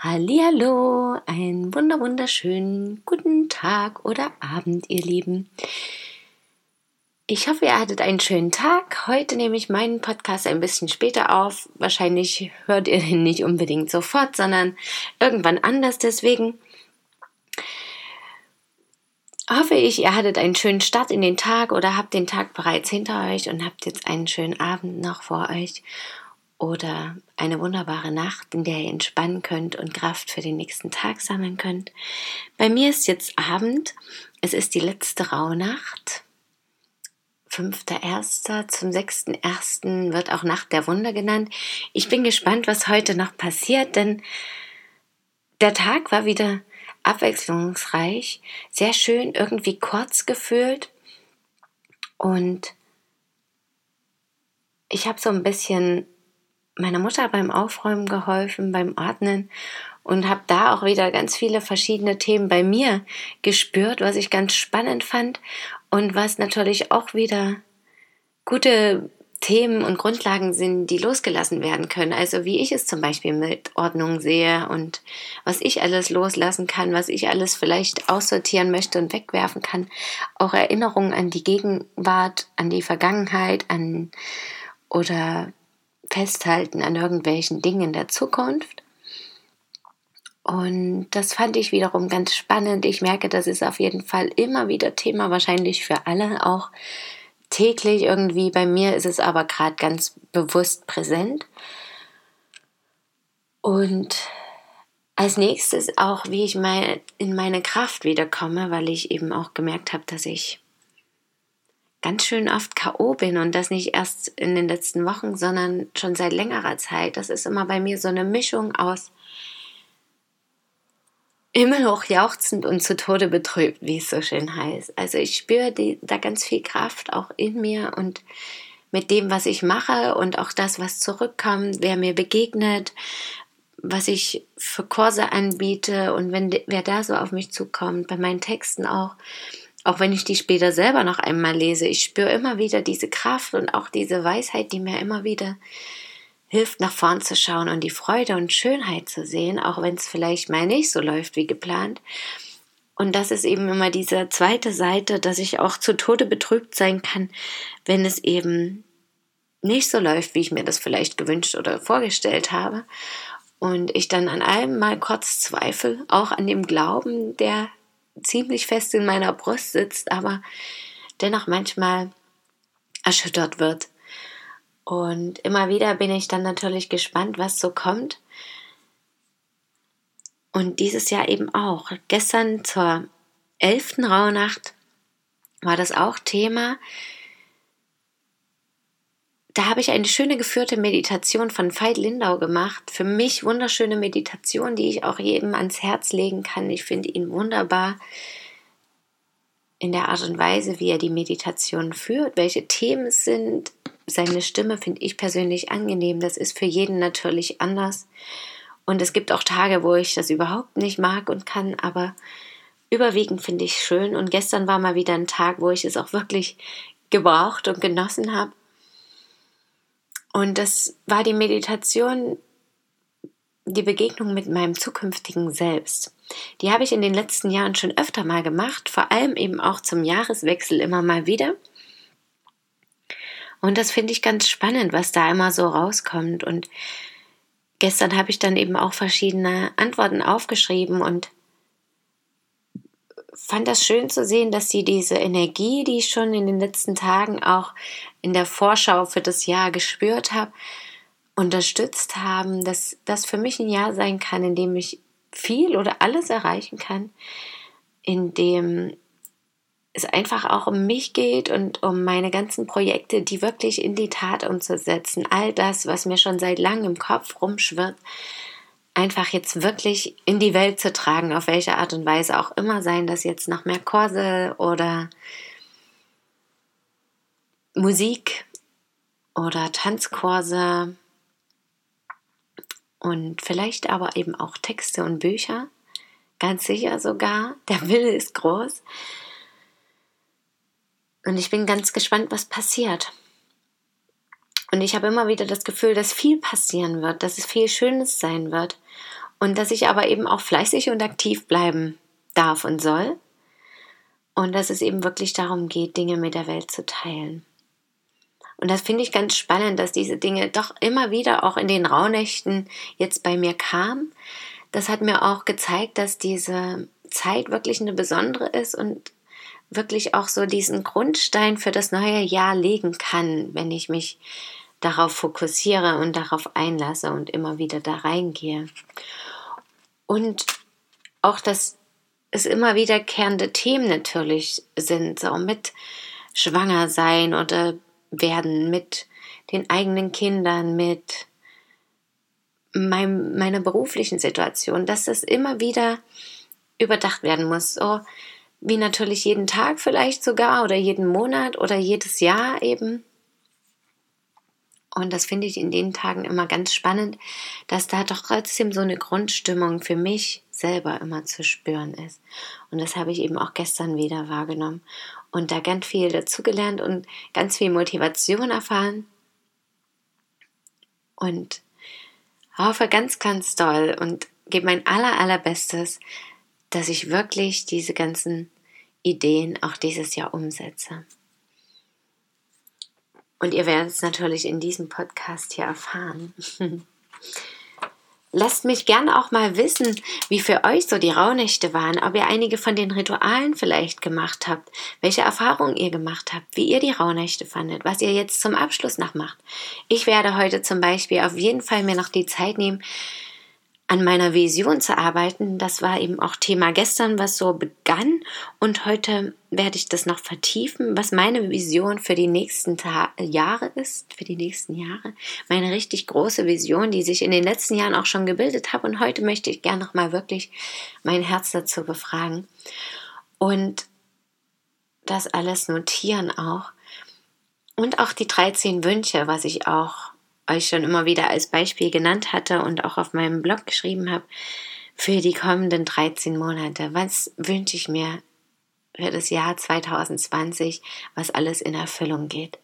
Hallihallo, einen wunder wunderschönen guten Tag oder Abend, ihr Lieben. Ich hoffe, ihr hattet einen schönen Tag. Heute nehme ich meinen Podcast ein bisschen später auf. Wahrscheinlich hört ihr den nicht unbedingt sofort, sondern irgendwann anders. Deswegen hoffe ich, ihr hattet einen schönen Start in den Tag oder habt den Tag bereits hinter euch und habt jetzt einen schönen Abend noch vor euch oder eine wunderbare Nacht, in der ihr entspannen könnt und Kraft für den nächsten Tag sammeln könnt. Bei mir ist jetzt Abend. Es ist die letzte Rauhnacht. 5.1. zum 6.1. wird auch Nacht der Wunder genannt. Ich bin gespannt, was heute noch passiert, denn der Tag war wieder abwechslungsreich, sehr schön, irgendwie kurz gefühlt und ich habe so ein bisschen meiner Mutter beim Aufräumen geholfen, beim Ordnen und habe da auch wieder ganz viele verschiedene Themen bei mir gespürt, was ich ganz spannend fand und was natürlich auch wieder gute Themen und Grundlagen sind, die losgelassen werden können. Also wie ich es zum Beispiel mit Ordnung sehe und was ich alles loslassen kann, was ich alles vielleicht aussortieren möchte und wegwerfen kann. Auch Erinnerungen an die Gegenwart, an die Vergangenheit, an oder festhalten an irgendwelchen Dingen der Zukunft. Und das fand ich wiederum ganz spannend. Ich merke, das ist auf jeden Fall immer wieder Thema, wahrscheinlich für alle, auch täglich irgendwie. Bei mir ist es aber gerade ganz bewusst präsent. Und als nächstes auch, wie ich mal in meine Kraft wiederkomme, weil ich eben auch gemerkt habe, dass ich ganz schön oft K.O. bin und das nicht erst in den letzten Wochen, sondern schon seit längerer Zeit. Das ist immer bei mir so eine Mischung aus himmelhoch jauchzend und zu Tode betrübt, wie es so schön heißt. Also ich spüre die, da ganz viel Kraft auch in mir und mit dem, was ich mache und auch das, was zurückkommt, wer mir begegnet, was ich für Kurse anbiete und wenn wer da so auf mich zukommt, bei meinen Texten auch, auch wenn ich die später selber noch einmal lese, ich spüre immer wieder diese Kraft und auch diese Weisheit, die mir immer wieder hilft, nach vorn zu schauen und die Freude und Schönheit zu sehen, auch wenn es vielleicht mal nicht so läuft wie geplant. Und das ist eben immer diese zweite Seite, dass ich auch zu Tode betrübt sein kann, wenn es eben nicht so läuft, wie ich mir das vielleicht gewünscht oder vorgestellt habe. Und ich dann an allem mal kurz zweifle, auch an dem Glauben, der ziemlich fest in meiner Brust sitzt, aber dennoch manchmal erschüttert wird. Und immer wieder bin ich dann natürlich gespannt, was so kommt. Und dieses Jahr eben auch. Gestern zur elften Rauhnacht war das auch Thema. Da habe ich eine schöne geführte Meditation von Veit Lindau gemacht. Für mich wunderschöne Meditation, die ich auch jedem ans Herz legen kann. Ich finde ihn wunderbar in der Art und Weise, wie er die Meditation führt, welche Themen es sind. Seine Stimme finde ich persönlich angenehm. Das ist für jeden natürlich anders. Und es gibt auch Tage, wo ich das überhaupt nicht mag und kann, aber überwiegend finde ich schön. Und gestern war mal wieder ein Tag, wo ich es auch wirklich gebraucht und genossen habe. Und das war die Meditation, die Begegnung mit meinem zukünftigen Selbst. Die habe ich in den letzten Jahren schon öfter mal gemacht, vor allem eben auch zum Jahreswechsel immer mal wieder. Und das finde ich ganz spannend, was da immer so rauskommt. Und gestern habe ich dann eben auch verschiedene Antworten aufgeschrieben und fand das schön zu sehen, dass sie diese Energie, die ich schon in den letzten Tagen auch in der Vorschau für das Jahr gespürt habe, unterstützt haben, dass das für mich ein Jahr sein kann, in dem ich viel oder alles erreichen kann, in dem es einfach auch um mich geht und um meine ganzen Projekte, die wirklich in die Tat umzusetzen. All das, was mir schon seit langem im Kopf rumschwirrt, einfach jetzt wirklich in die Welt zu tragen, auf welche Art und Weise auch immer sein, dass jetzt noch mehr Kurse oder Musik oder Tanzkurse und vielleicht aber eben auch Texte und Bücher, ganz sicher sogar, der Wille ist groß. Und ich bin ganz gespannt, was passiert. Und ich habe immer wieder das Gefühl, dass viel passieren wird, dass es viel Schönes sein wird und dass ich aber eben auch fleißig und aktiv bleiben darf und soll und dass es eben wirklich darum geht, Dinge mit der Welt zu teilen. Und das finde ich ganz spannend, dass diese Dinge doch immer wieder auch in den Rauhnächten jetzt bei mir kamen. Das hat mir auch gezeigt, dass diese Zeit wirklich eine besondere ist und wirklich auch so diesen Grundstein für das neue Jahr legen kann, wenn ich mich darauf fokussiere und darauf einlasse und immer wieder da reingehe. Und auch, dass es immer wiederkehrende Themen natürlich sind, so mit Schwanger sein oder werden, mit den eigenen Kindern, mit meinem, meiner beruflichen Situation, dass das immer wieder überdacht werden muss. So wie natürlich jeden Tag vielleicht sogar oder jeden Monat oder jedes Jahr eben. Und das finde ich in den Tagen immer ganz spannend, dass da doch trotzdem so eine Grundstimmung für mich selber immer zu spüren ist. Und das habe ich eben auch gestern wieder wahrgenommen und da ganz viel dazugelernt und ganz viel Motivation erfahren. Und hoffe ganz, ganz doll und gebe mein aller, allerbestes, dass ich wirklich diese ganzen Ideen auch dieses Jahr umsetze. Und ihr werdet es natürlich in diesem Podcast hier erfahren. Lasst mich gerne auch mal wissen, wie für euch so die Rauhnächte waren, ob ihr einige von den Ritualen vielleicht gemacht habt, welche Erfahrungen ihr gemacht habt, wie ihr die Rauhnächte fandet, was ihr jetzt zum Abschluss noch macht. Ich werde heute zum Beispiel auf jeden Fall mir noch die Zeit nehmen, an meiner Vision zu arbeiten. Das war eben auch Thema gestern, was so begann. Und heute werde ich das noch vertiefen, was meine Vision für die nächsten Ta Jahre ist, für die nächsten Jahre. Meine richtig große Vision, die sich in den letzten Jahren auch schon gebildet habe. Und heute möchte ich gerne noch mal wirklich mein Herz dazu befragen. Und das alles notieren auch. Und auch die 13 Wünsche, was ich auch euch schon immer wieder als Beispiel genannt hatte und auch auf meinem Blog geschrieben habe, für die kommenden 13 Monate. Was wünsche ich mir für das Jahr 2020, was alles in Erfüllung geht?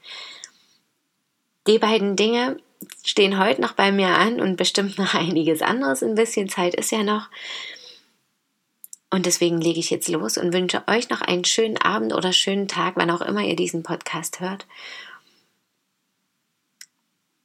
Die beiden Dinge stehen heute noch bei mir an und bestimmt noch einiges anderes. Ein bisschen Zeit ist ja noch. Und deswegen lege ich jetzt los und wünsche euch noch einen schönen Abend oder schönen Tag, wann auch immer ihr diesen Podcast hört.